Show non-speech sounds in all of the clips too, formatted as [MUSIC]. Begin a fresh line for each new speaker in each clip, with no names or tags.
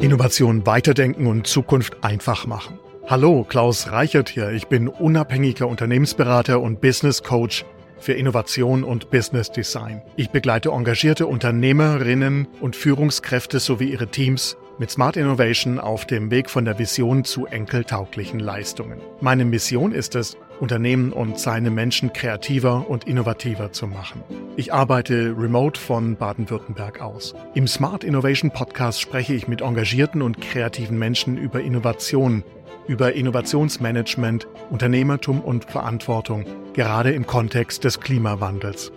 Innovation weiterdenken und Zukunft einfach machen. Hallo, Klaus Reichert hier. Ich bin unabhängiger Unternehmensberater und Business Coach für Innovation und Business Design. Ich begleite engagierte Unternehmerinnen und Führungskräfte sowie ihre Teams mit Smart Innovation auf dem Weg von der Vision zu enkeltauglichen Leistungen. Meine Mission ist es, Unternehmen und seine Menschen kreativer und innovativer zu machen. Ich arbeite remote von Baden-Württemberg aus. Im Smart Innovation Podcast spreche ich mit engagierten und kreativen Menschen über Innovation, über Innovationsmanagement, Unternehmertum und Verantwortung, gerade im Kontext des Klimawandels.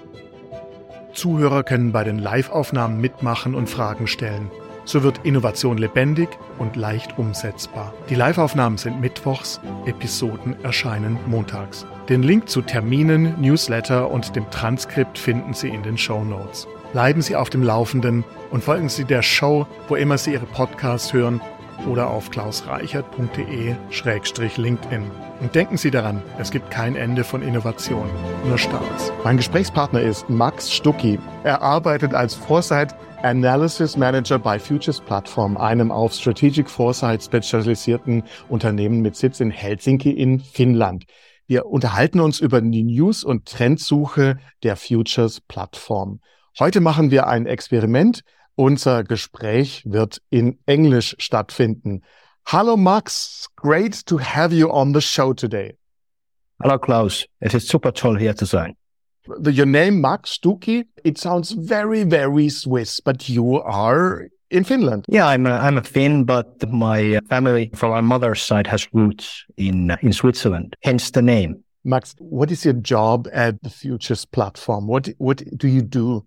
Zuhörer können bei den Live-Aufnahmen mitmachen und Fragen stellen. So wird Innovation lebendig und leicht umsetzbar. Die Live-Aufnahmen sind mittwochs, Episoden erscheinen montags. Den Link zu Terminen, Newsletter und dem Transkript finden Sie in den Show Notes. Bleiben Sie auf dem Laufenden und folgen Sie der Show, wo immer Sie Ihre Podcasts hören oder auf klausreichert.de-linkedin. Und denken Sie daran, es gibt kein Ende von Innovation, nur Starts. Mein Gesprächspartner ist Max Stucki. Er arbeitet als Foresight Analysis Manager bei Futures Plattform, einem auf Strategic Foresight spezialisierten Unternehmen mit Sitz in Helsinki in Finnland. Wir unterhalten uns über die News- und Trendsuche der Futures Plattform. Heute machen wir ein Experiment. Unser Gespräch wird in Englisch stattfinden. Hallo Max, great to have you on the show today.
Hallo Klaus, es ist super toll hier zu sein.
The, your name Max Stucki, it sounds very, very Swiss, but you are in Finland.
Yeah, I'm a, I'm a Finn, but my family from my mother's side has roots in in Switzerland, hence the name.
Max, what is your job at the Futures platform? What what do you do?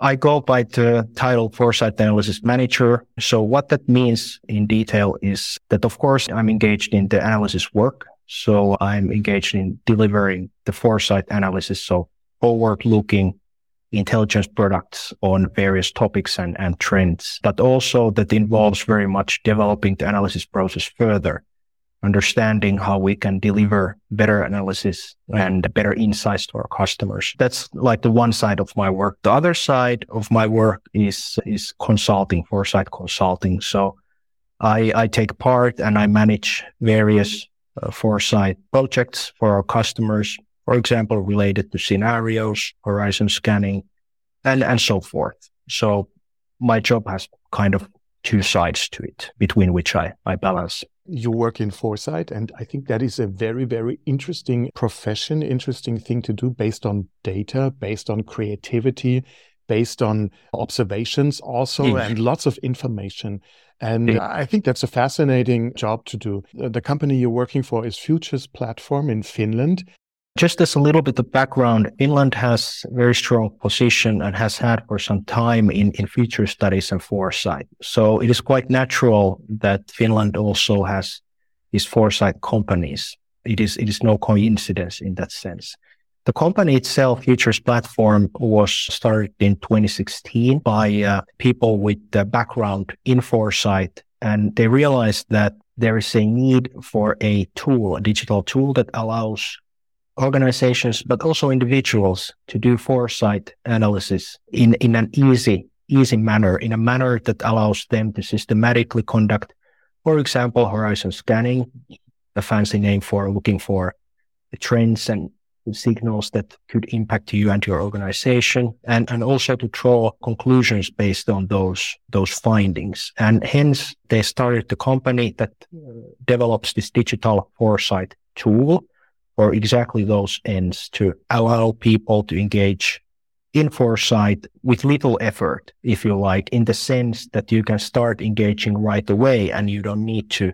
I go by the title Foresight Analysis Manager. So what that means in detail is that, of course, I'm engaged in the analysis work. So I'm engaged in delivering the foresight analysis. So forward looking intelligence products on various topics and, and trends, but also that involves very much developing the analysis process further understanding how we can deliver better analysis and better insights to our customers. That's like the one side of my work. The other side of my work is, is consulting, foresight consulting. So I, I take part and I manage various uh, foresight projects for our customers, for example, related to scenarios, horizon scanning, and, and so forth. So my job has kind of two sides to it between which I, I balance
you work in foresight and i think that is a very very interesting profession interesting thing to do based on data based on creativity based on observations also mm. and lots of information and mm. i think that's a fascinating job to do the company you're working for is futures platform in finland
just as a little bit of background, Finland has a very strong position and has had for some time in, in future studies and foresight. So it is quite natural that Finland also has these foresight companies. It is, it is no coincidence in that sense. The company itself, Futures Platform, was started in 2016 by uh, people with a background in foresight. And they realized that there is a need for a tool, a digital tool that allows organizations, but also individuals to do foresight analysis in, in an easy, easy manner, in a manner that allows them to systematically conduct, for example, horizon scanning, a fancy name for looking for the trends and signals that could impact you and your organization and, and also to draw conclusions based on those, those findings. And hence they started the company that uh, develops this digital foresight tool for exactly those ends to allow people to engage in foresight with little effort, if you like, in the sense that you can start engaging right away and you don't need to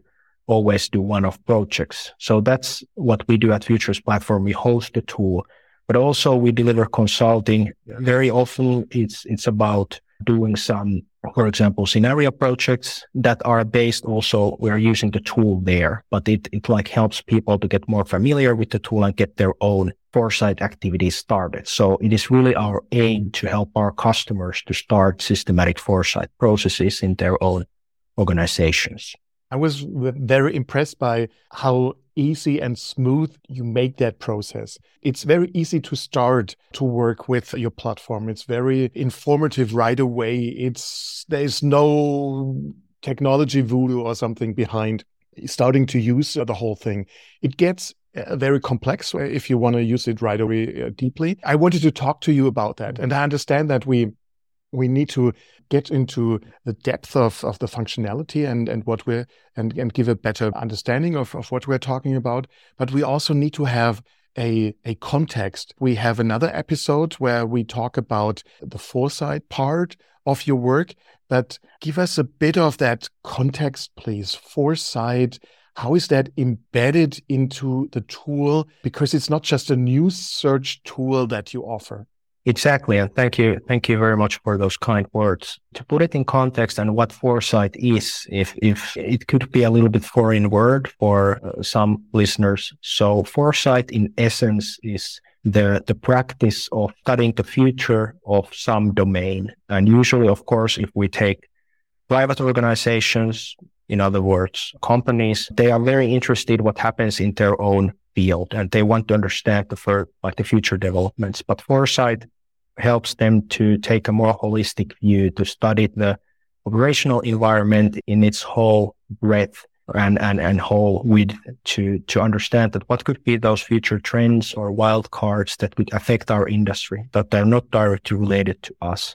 always do one-off projects. So that's what we do at Futures Platform. We host the tool, but also we deliver consulting. Very often it's, it's about doing some for example, scenario projects that are based also, we're using the tool there, but it, it like helps people to get more familiar with the tool and get their own foresight activities started. So it is really our aim to help our customers to start systematic foresight processes in their own organizations.
I was very impressed by how easy and smooth you make that process. It's very easy to start to work with your platform. It's very informative right away. It's there's no technology voodoo or something behind starting to use the whole thing. It gets uh, very complex if you want to use it right away uh, deeply. I wanted to talk to you about that. And I understand that we we need to get into the depth of, of the functionality and, and what we're and, and give a better understanding of, of what we're talking about. But we also need to have a, a context. We have another episode where we talk about the foresight part of your work, but give us a bit of that context, please. Foresight, how is that embedded into the tool? Because it's not just a news search tool that you offer.
Exactly. And thank you. Thank you very much for those kind words. To put it in context and what foresight is, if, if it could be a little bit foreign word for uh, some listeners. So foresight in essence is the, the practice of studying the future of some domain. And usually, of course, if we take private organizations, in other words, companies, they are very interested what happens in their own field and they want to understand the fir- like the future developments. But foresight helps them to take a more holistic view to study the operational environment in its whole breadth and, and, and whole width to, to understand that what could be those future trends or wild cards that would affect our industry, that they're not directly related to us.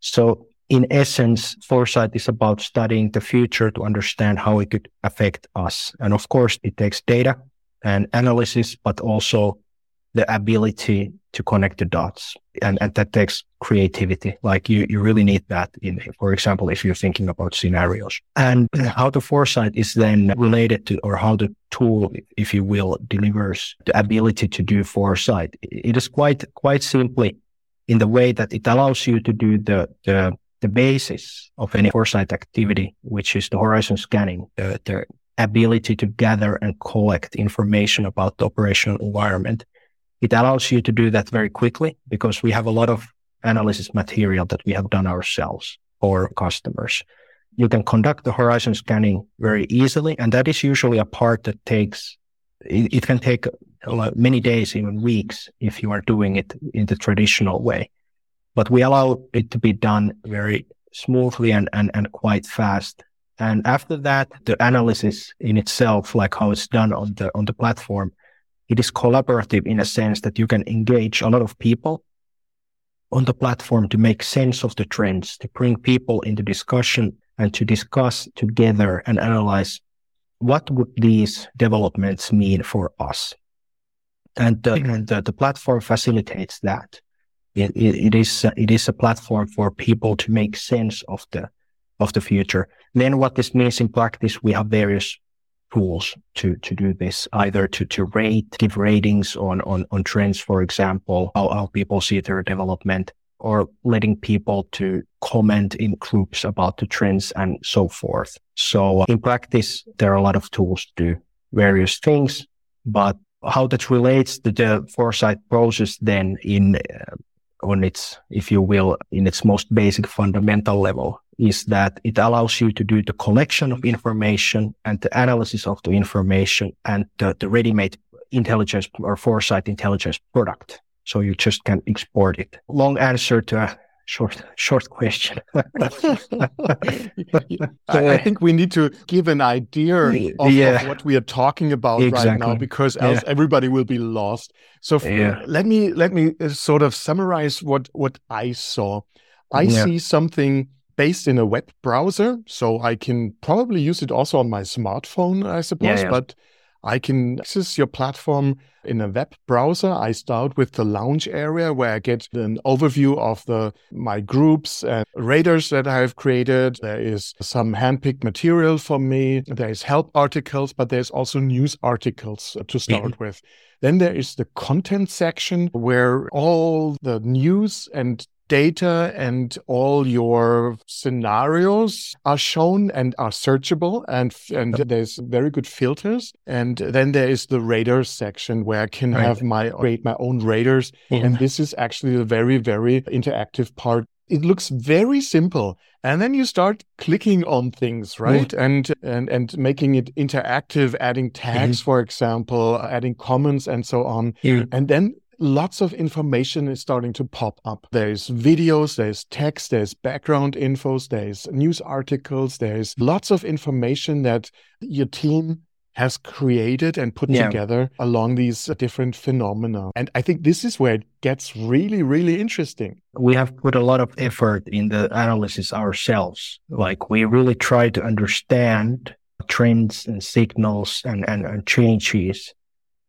So in essence, foresight is about studying the future to understand how it could affect us. And of course, it takes data and analysis, but also the ability to connect the dots. And, and that takes creativity. Like you, you really need that in, for example, if you're thinking about scenarios and how the foresight is then related to, or how the tool, if you will, delivers the ability to do foresight. It is quite, quite simply in the way that it allows you to do the, the, the basis of any foresight activity, which is the horizon scanning, the, the ability to gather and collect information about the operational environment it allows you to do that very quickly because we have a lot of analysis material that we have done ourselves or customers. You can conduct the horizon scanning very easily. And that is usually a part that takes, it, it can take many days, even weeks, if you are doing it in the traditional way. But we allow it to be done very smoothly and, and, and quite fast. And after that, the analysis in itself, like how it's done on the, on the platform, it is collaborative in a sense that you can engage a lot of people on the platform to make sense of the trends, to bring people into discussion and to discuss together and analyze what would these developments mean for us. And the, and the, the platform facilitates that. It, it, it is it is a platform for people to make sense of the of the future. Then what this means in practice, we have various tools to, to do this, either to, to rate, give ratings on, on, on trends, for example, how, how people see their development or letting people to comment in groups about the trends and so forth. So uh, in practice, there are a lot of tools to do various things, but how that relates to the foresight process then in uh, on its, if you will, in its most basic fundamental level is that it allows you to do the collection of information and the analysis of the information and the, the ready-made intelligence or foresight intelligence product. So you just can export it. Long answer to a short short question. [LAUGHS]
I, think we need to give an idea of, yeah. of what we are talking about exactly. right now because else yeah. everybody will be lost. So yeah. let me let me uh, sort of summarize what what I saw. I see something based in a web browser. So I can probably use it also on my smartphone, I suppose, yeah, yeah. but I can access your platform in a web browser. I start with the launch area where I get an overview of the my groups and raters that I have created. There is some handpicked material for me. There is help articles, but there's also news articles to start mm-hmm. with. Then there is the content section where all the news and data and all your scenarios are shown and are searchable and and there's very good filters and then there is the radar section where i can right. have my create my own radars yeah. and this is actually a very very interactive part it looks very simple and then you start clicking on things right mm. and and and making it interactive adding tags mm-hmm. for example adding comments and so on mm. and then lots of information is starting to pop up. There's videos, there's text, there's background infos, there's news articles, there's lots of information that your team has created and put yeah. together along these uh, different phenomena. And I think this is where it gets really, really interesting.
We have put a lot of effort in the analysis ourselves. Like we really try to understand trends and signals and, and, and changes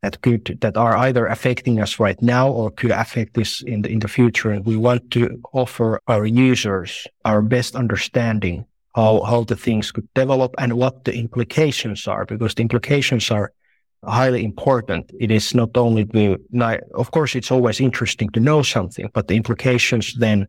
that could that are either affecting us right now or could affect us in the in the future. And we want to offer our users our best understanding how how the things could develop and what the implications are, because the implications are highly important. It is not only the of course it's always interesting to know something, but the implications then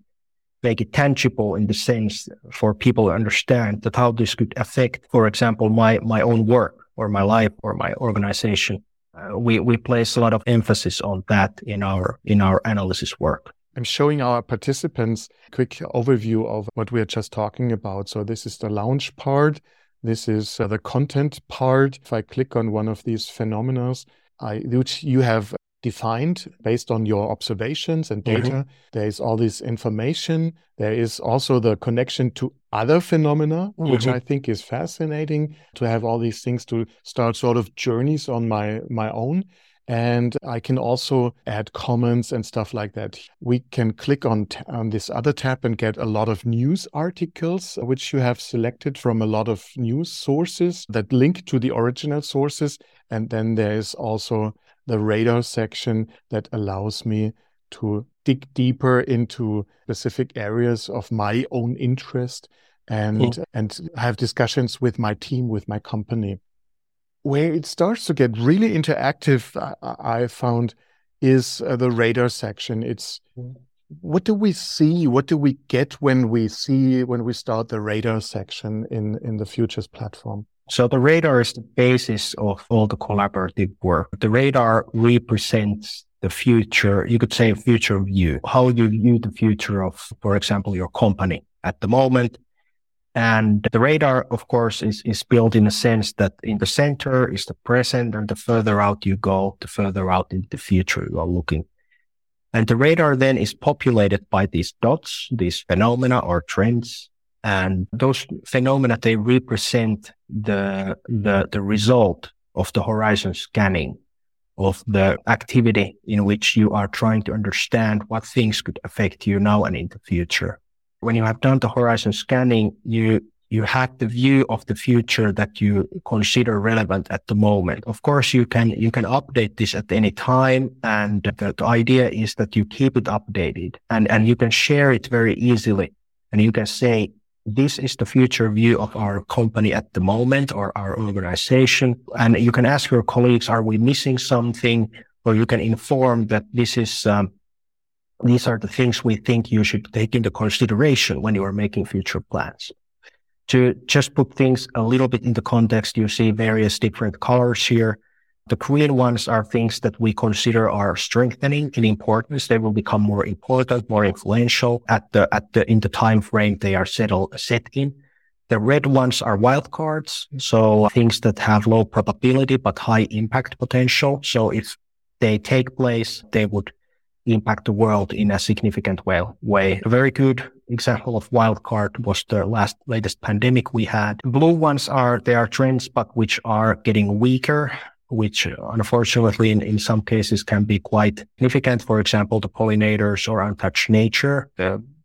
make it tangible in the sense for people to understand that how this could affect, for example, my my own work or my life or my organization. Uh, we we place a lot of emphasis on that in our in our analysis work.
I'm showing our participants a quick overview of what we are just talking about. So this is the launch part. This is uh, the content part. If I click on one of these phenomena, which you have defined based on your observations and data, mm-hmm. there is all this information. There is also the connection to other phenomena, mm-hmm. which I think is fascinating to have all these things to start sort of journeys on my my own. And I can also add comments and stuff like that. We can click on, t- on this other tab and get a lot of news articles, which you have selected from a lot of news sources that link to the original sources. And then there is also the radar section that allows me to dig deeper into specific areas of my own interest and mm. and have discussions with my team with my company where it starts to get really interactive, I, I found, is uh, the radar section. It's mm. what do we see? What do we get when we see when we start the radar section in in the futures platform?
So the radar is the basis of all the collaborative work. The radar represents the future, you could say future view, how do you view the future of, for example, your company at the moment and the radar, of course, is, is built in a sense that in the center is the present and the further out you go, the further out in the future you are looking. And the radar then is populated by these dots, these phenomena or trends. And those phenomena, they represent the, the, the result of the horizon scanning of the activity in which you are trying to understand what things could affect you now and in the future when you have done the horizon scanning, you you have the view of the future that you consider relevant at the moment. Of course, you can you can update this at any time, and the, the idea is that you keep it updated and and you can share it very easily, and you can say this is the future view of our company at the moment or our organization. And you can ask your colleagues, are we missing something? Or you can inform that this is um, these are the things we think you should take into consideration when you are making future plans. To just put things a little bit into context, you see various different colors here. The green ones are things that we consider are strengthening in importance. They will become more important, more influential at the, at the, in the time frame they are settled, set in. The red ones are wildcards. So things that have low probability, but high impact potential. So if they take place, they would impact the world in a significant way. A very good example of wildcard was the last latest pandemic we had. Blue ones are, they are trends, but which are getting weaker, which uh, unfortunately in, in some cases can be quite significant. For example, the pollinators or untouched nature.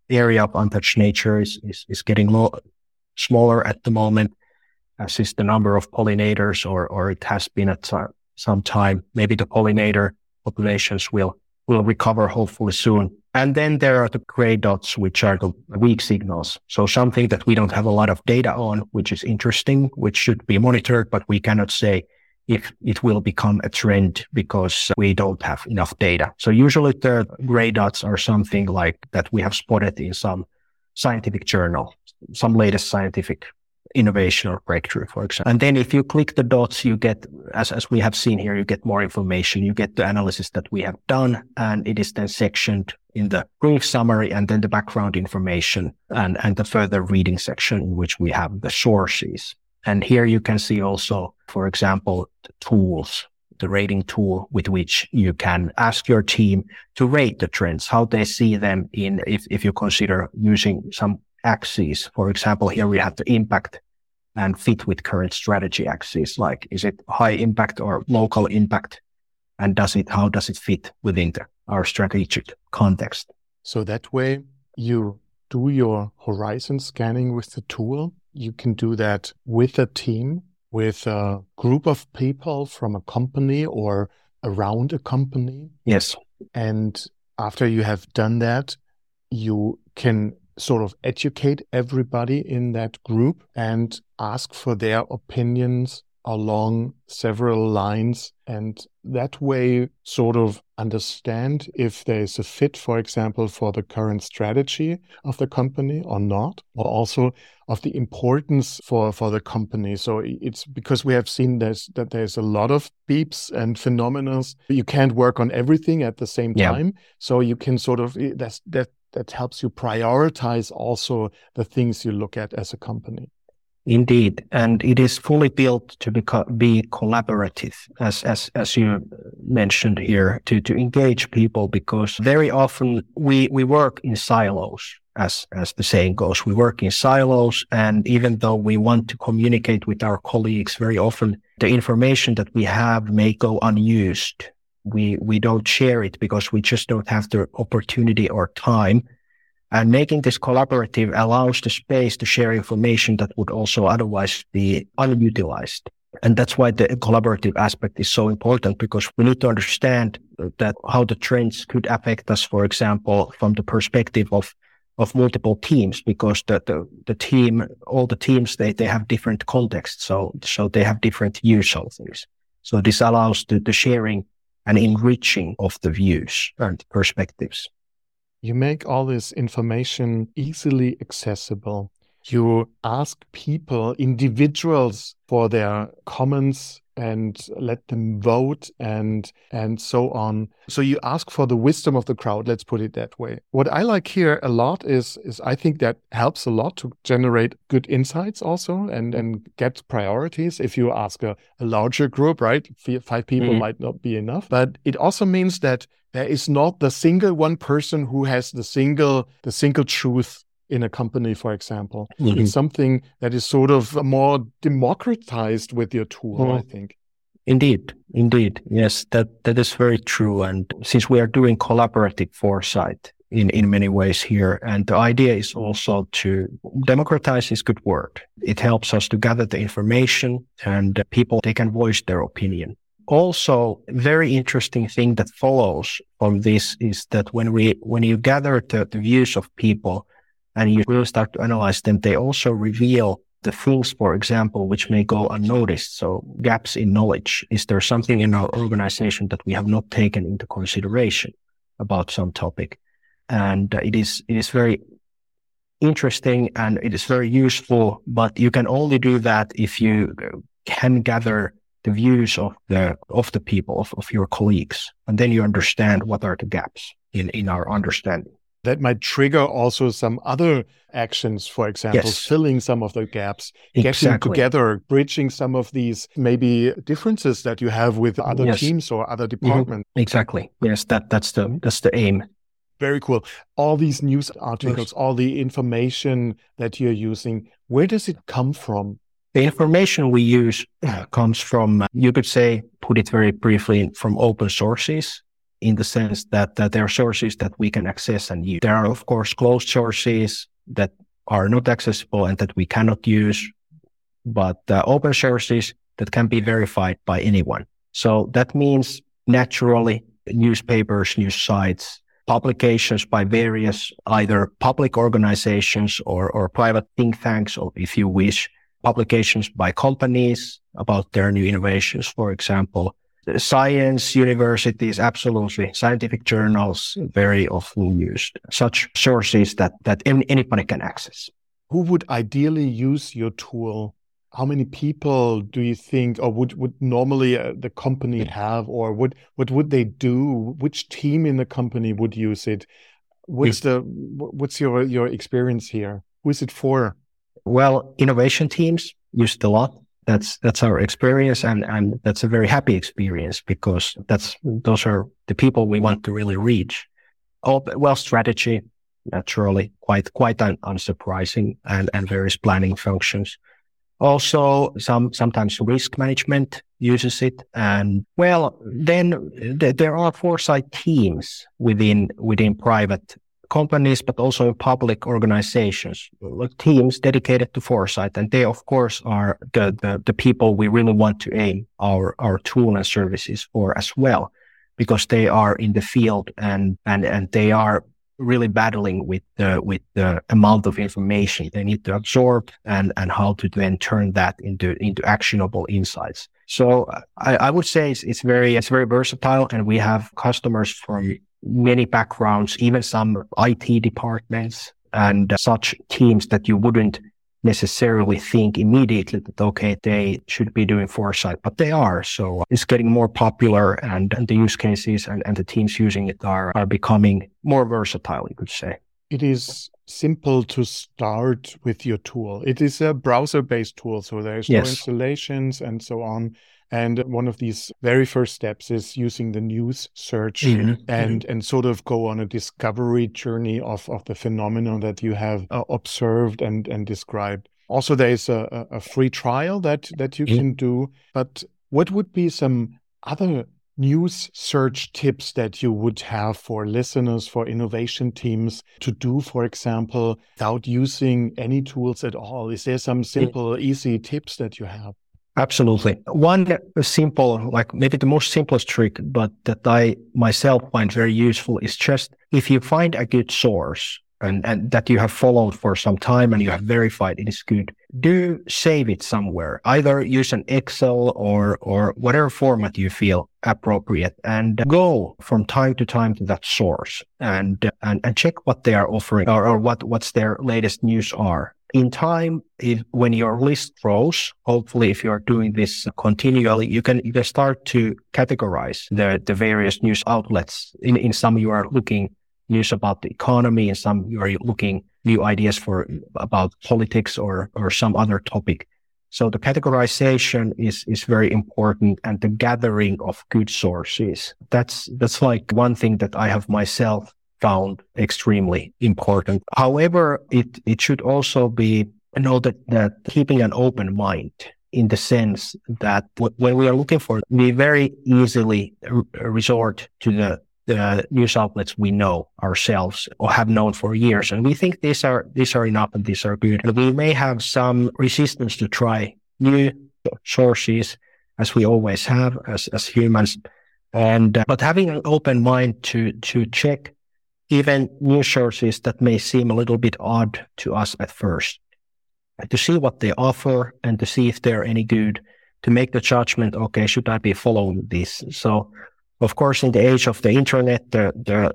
The area of untouched nature is, is, is getting smaller at the moment, as is the number of pollinators or, or it has been at some time. Maybe the pollinator populations will will recover hopefully soon. And then there are the gray dots, which are the weak signals. So something that we don't have a lot of data on, which is interesting, which should be monitored, but we cannot say if it will become a trend because we don't have enough data. So usually the gray dots are something like that we have spotted in some scientific journal, some latest scientific innovation or breakthrough, for example. And then if you click the dots, you get, as, as we have seen here, you get more information. You get the analysis that we have done and it is then sectioned in the brief summary and then the background information and, and the further reading section in which we have the sources. And here you can see also, for example, the tools the rating tool with which you can ask your team to rate the trends, how they see them in, if, if you consider using some axes. For example, here we have the impact and fit with current strategy axes. Like, is it high impact or local impact? And does it, how does it fit within the, our strategic context?
So that way you do your horizon scanning with the tool. You can do that with a team, with a group of people from a company or around a company.
Yes.
And after you have done that, you can sort of educate everybody in that group and ask for their opinions along several lines. And that way sort of understand if there is a fit for example for the current strategy of the company or not or also of the importance for for the company. So it's because we have seen this that there's a lot of beeps and phenomena you can't work on everything at the same time. Yeah. so you can sort of that's that that helps you prioritize also the things you look at as a company.
Indeed, and it is fully built to be, be collaborative, as as as you mentioned here, to to engage people because very often we we work in silos, as as the saying goes. We work in silos, and even though we want to communicate with our colleagues, very often the information that we have may go unused we we don't share it because we just don't have the opportunity or time. And making this collaborative allows the space to share information that would also otherwise be unutilized. And that's why the collaborative aspect is so important because we need to understand that how the trends could affect us for example from the perspective of of multiple teams because the, the, the team all the teams they, they have different contexts. So so they have different use of things. So this allows the, the sharing and enriching of the views and perspectives.
You make all this information easily accessible. You ask people, individuals, for their comments and let them vote and and so on. So you ask for the wisdom of the crowd let's put it that way. What i like here a lot is is i think that helps a lot to generate good insights also and and get priorities. If you ask a, a larger group right five people mm-hmm. might not be enough but it also means that there is not the single one person who has the single the single truth in a company, for example. Mm-hmm. It's something that is sort of more democratized with your tool, mm-hmm. I think.
Indeed, indeed. Yes, that, that is very true. And since we are doing collaborative foresight in, in many ways here, and the idea is also to democratize is good word. It helps us to gather the information and people, they can voice their opinion. Also, very interesting thing that follows from this is that when we, when you gather the, the views of people, and you really start to analyze them, they also reveal the things, for example, which may go unnoticed. So gaps in knowledge. Is there something in our organization that we have not taken into consideration about some topic? And uh, it is, it is very interesting and it is very useful, but you can only do that if you uh, can gather the views of the, of the people, of, of your colleagues. And then you understand what are the gaps in, in our understanding
that might trigger also some other actions, for example, yes. filling some of the gaps, exactly. getting together, bridging some of these maybe differences that you have with other yes. teams or other mm-hmm. departments.
Mm-hmm. Exactly. Yes, that that's the that's the aim.
Very cool. All these news articles, yes. all the information that you're using, where does it come from?
The information we use comes from, you could say, put it very briefly, from open sources in the sense that, that there are sources that we can access and use. There are, of course, closed sources that are not accessible and that we cannot use, but uh, open sources that can be verified by anyone. So that means naturally newspapers, news sites, publications by various either public organizations or, or private think tanks, or if you wish, publications by companies about their new innovations, for example, science universities, absolutely. Scientific journals, very often used. Such sources that, that anybody can access.
Who would ideally use your tool? How many people do you think, or would, would normally uh, the company have, or would, what would they do? Which team in the company would use it? What's the, what's your, your experience here? Who is it for?
Well, innovation teams use it a lot That's that's our experience, and and that's a very happy experience because that's those are the people we want to really reach. Oh, well, strategy naturally quite quite un, unsurprising, and and various planning functions. Also, some sometimes risk management uses it, and well, then th- there are foresight teams within within private companies, but also in public organizations, like teams dedicated to foresight. And they, of course, are the, the, the people we really want to aim our, our tool and services for as well, because they are in the field and, and, and they are really battling with the, with the amount of information they need to absorb and, and how to then turn that into, into actionable insights. So I, I would say it's, it's very, it's very versatile and we have customers from many backgrounds, even some IT departments and such teams that you wouldn't necessarily think immediately that, okay, they should be doing foresight, but they are. So it's getting more popular and, and the use cases and, and the teams using it are, are becoming more versatile, you could say.
It is simple to start with your tool. It is a browser based tool, so there's yes. no installations and so on. And one of these very first steps is using the news search mm-hmm. and and sort of go on a discovery journey of, of the phenomenon that you have uh, observed and, and described. Also, there is a, a free trial that, that you mm-hmm. can do. But what would be some other news search tips that you would have for listeners, for innovation teams to do, for example, without using any tools at all? Is there some simple, easy tips that you have?
Absolutely. One simple, like maybe the most simplest trick, but that I myself find very useful is just if you find a good source and, and that you have followed for some time and you have verified it is good, do save it somewhere. Either use an Excel or, or whatever format you feel appropriate and go from time to time to that source and, and, and check what they are offering or, or what, what's their latest news are in time, if, when your list grows, hopefully if you're doing this continually, you can, you can start to categorize the, the various news outlets. In, in some, you are looking news about the economy. In some, you are looking new ideas for about politics or, or some other topic. So the categorization is, is very important and the gathering of good sources. That's, that's like one thing that I have myself found extremely important. However, it, it should also be noted that keeping an open mind in the sense that w- when we are looking for, we very easily r- resort to the, the news outlets we know ourselves or have known for years. And we think these are, these are enough and these are good. And we may have some resistance to try new sources as we always have as, as humans. And, uh, but having an open mind to, to check even news sources that may seem a little bit odd to us at first. To see what they offer and to see if they're any good, to make the judgment, okay, should I be following this? So, of course, in the age of the internet, the, the,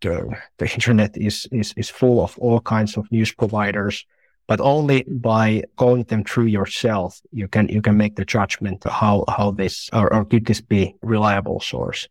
the, the internet is, is, is full of all kinds of news providers, but only by going them through yourself, you can, you can make the judgment how, how this, or, or could this be reliable source.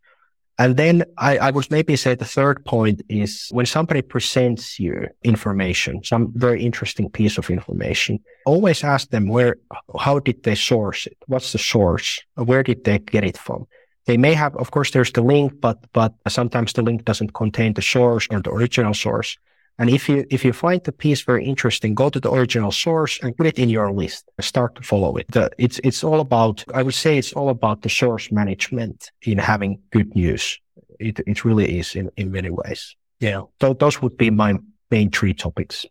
And then I, I, would maybe say the third point is when somebody presents you information, some very interesting piece of information, always ask them where, how did they source it? What's the source? Where did they get it from? They may have, of course, there's the link, but, but sometimes the link doesn't contain the source or the original source. And if you, if you find the piece very interesting, go to the original source and put it in your list. Start to follow it. The, it's, it's all about, I would say it's all about the source management in having good news. It, it really is in, in many ways. Yeah. So those would be my main three topics.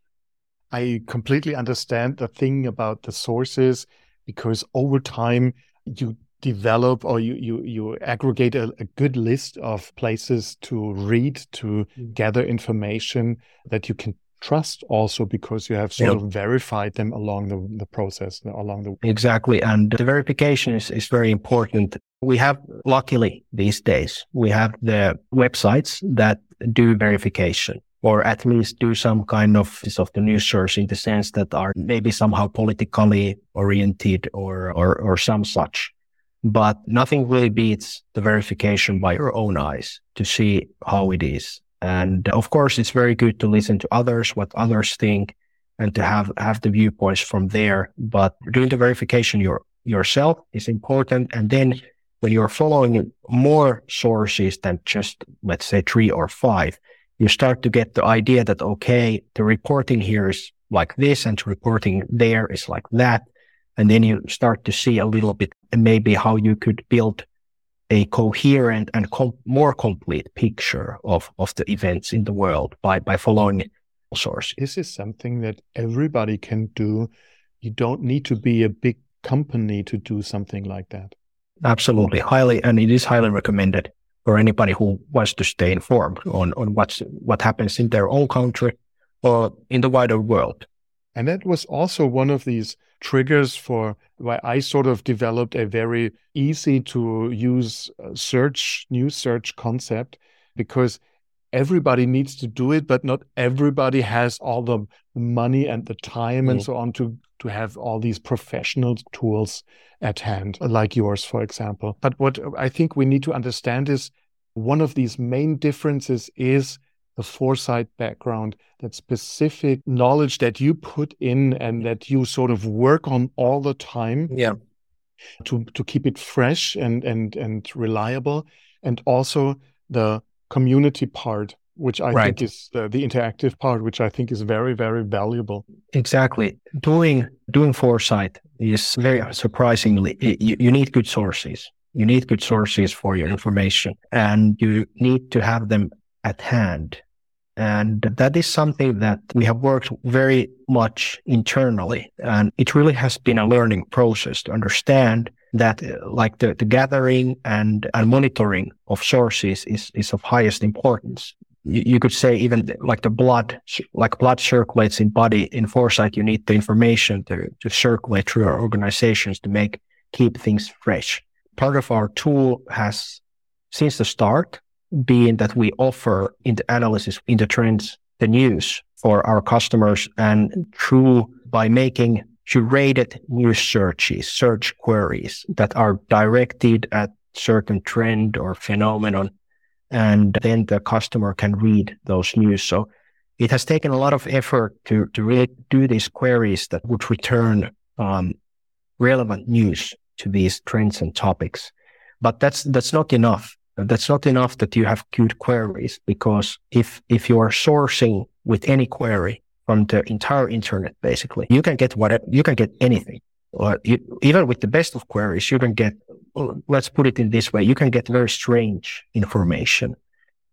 I completely understand the thing about the sources because over time you develop or you you you aggregate a, a good list of places to read to mm. gather information that you can trust also because you have sort yep. of verified them along the, the process along the
exactly and the verification is, is very important we have luckily these days we have the websites that do verification or at least do some kind of of the news source in the sense that are maybe somehow politically oriented or or, or some such but nothing really beats the verification by your own eyes to see how it is. And uh, of course, it's very good to listen to others, what others think and to have, have the viewpoints from there. But doing the verification your yourself is important. And then when you're following more sources than just, let's say, three or five, you start to get the idea that, okay, the reporting here is like this and reporting there is like that. And then you start to see a little bit maybe how you could build a coherent and com- more complete picture of, of the events in the world by, by following source.
This is something that everybody can do. You don't need to be a big company to do something like that.
Absolutely. Highly, and it is highly recommended for anybody who wants to stay informed on, on what's, what happens in their own country or in the wider world.
And that was also one of these triggers for why I sort of developed a very easy to use uh, search, new search concept, because everybody needs to do it, but not everybody has all the money and the time mm. and so on to to have all these professional tools at hand, like yours, for example. But what I think we need to understand is one of these main differences is the foresight background, that specific knowledge that you put in and that you sort of work on all the time.
Yeah.
To to keep it fresh and and and reliable. And also the community part, which I right. think is the, the interactive part, which I think is very, very valuable.
Exactly. Doing doing foresight is very surprisingly you, you need good sources. You need good sources for your information and you need to have them at hand. And that is something that we have worked very much internally. And it really has been a learning process to understand that uh, like the, the gathering and, and monitoring of sources is, is of highest importance. You, you could say even like the blood, like blood circulates in body in foresight, you need the information to, to circulate through our organizations to make, keep things fresh. Part of our tool has since the start being that we offer in the analysis, in the trends, the news for our customers and through by making curated news searches, search queries that are directed at certain trend or phenomenon. And then the customer can read those news. So it has taken a lot of effort to, to really do these queries that would return um, relevant news to these trends and topics. But that's, that's not enough that's not enough that you have good queries because if, if you are sourcing with any query from the entire internet, basically, you can get whatever, you can get anything. Or you, even with the best of queries, you can get, let's put it in this way, you can get very strange information.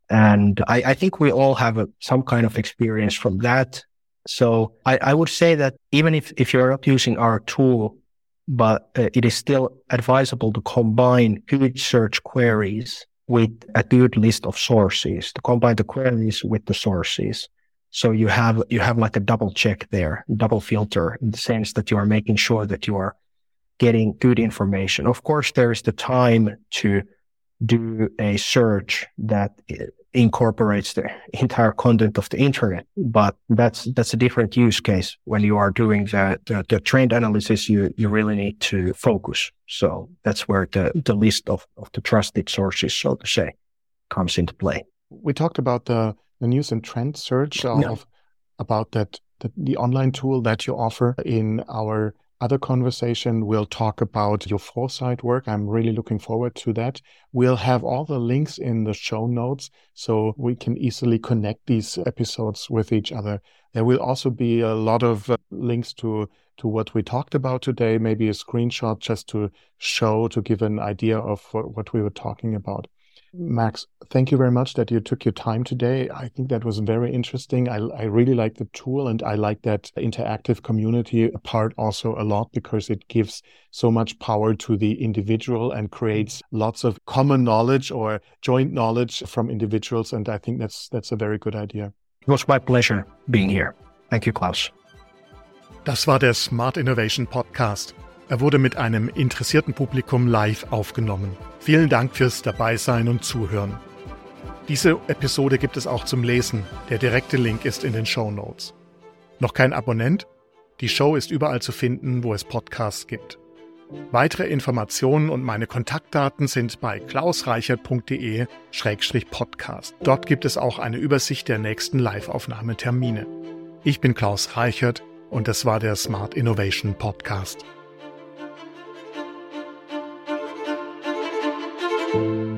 And I, I think we all have a, some kind of experience from that. So I, I would say that even if, if you're not using our tool, but uh, it is still advisable to combine good search queries with a good list of sources to combine the queries with the sources. So you have, you have like a double check there, double filter in the sense that you are making sure that you are getting good information. Of course, there is the time to do a search that incorporates the entire content of the internet. But that's that's a different use case. When you are doing the, the, the trend analysis, you you really need to focus. So that's where the, the list of, of the trusted sources, so to say, comes into play.
We talked about the, the news and trend search of yeah. about that the, the online tool that you offer in our other conversation, we'll talk about your foresight work. I'm really looking forward to that. We'll have all the links in the show notes so we can easily connect these episodes with each other. There will also be a lot of uh, links to to what we talked about today, maybe a screenshot just to show, to give an idea of what, what we were talking about. Max, thank you very much that you took your time today. I think that was very interesting. I, I really like the tool and I like that interactive community part also a lot because it gives so much power to the individual and creates lots of common knowledge or joint knowledge from individuals. And I think that's that's a very good idea.
It was my pleasure being here. Thank you, Klaus.
Das war der Smart Innovation Podcast. Er wurde mit einem interessierten Publikum live aufgenommen. Vielen Dank fürs Dabeisein und Zuhören. Diese Episode gibt es auch zum Lesen. Der direkte Link ist in den Show Notes. Noch kein Abonnent? Die Show ist überall zu finden, wo es Podcasts gibt. Weitere Informationen und meine Kontaktdaten sind bei klausreichert.de-podcast. Dort gibt es auch eine Übersicht der nächsten Live-Aufnahmetermine. Ich bin Klaus Reichert und das war der Smart Innovation Podcast. thank you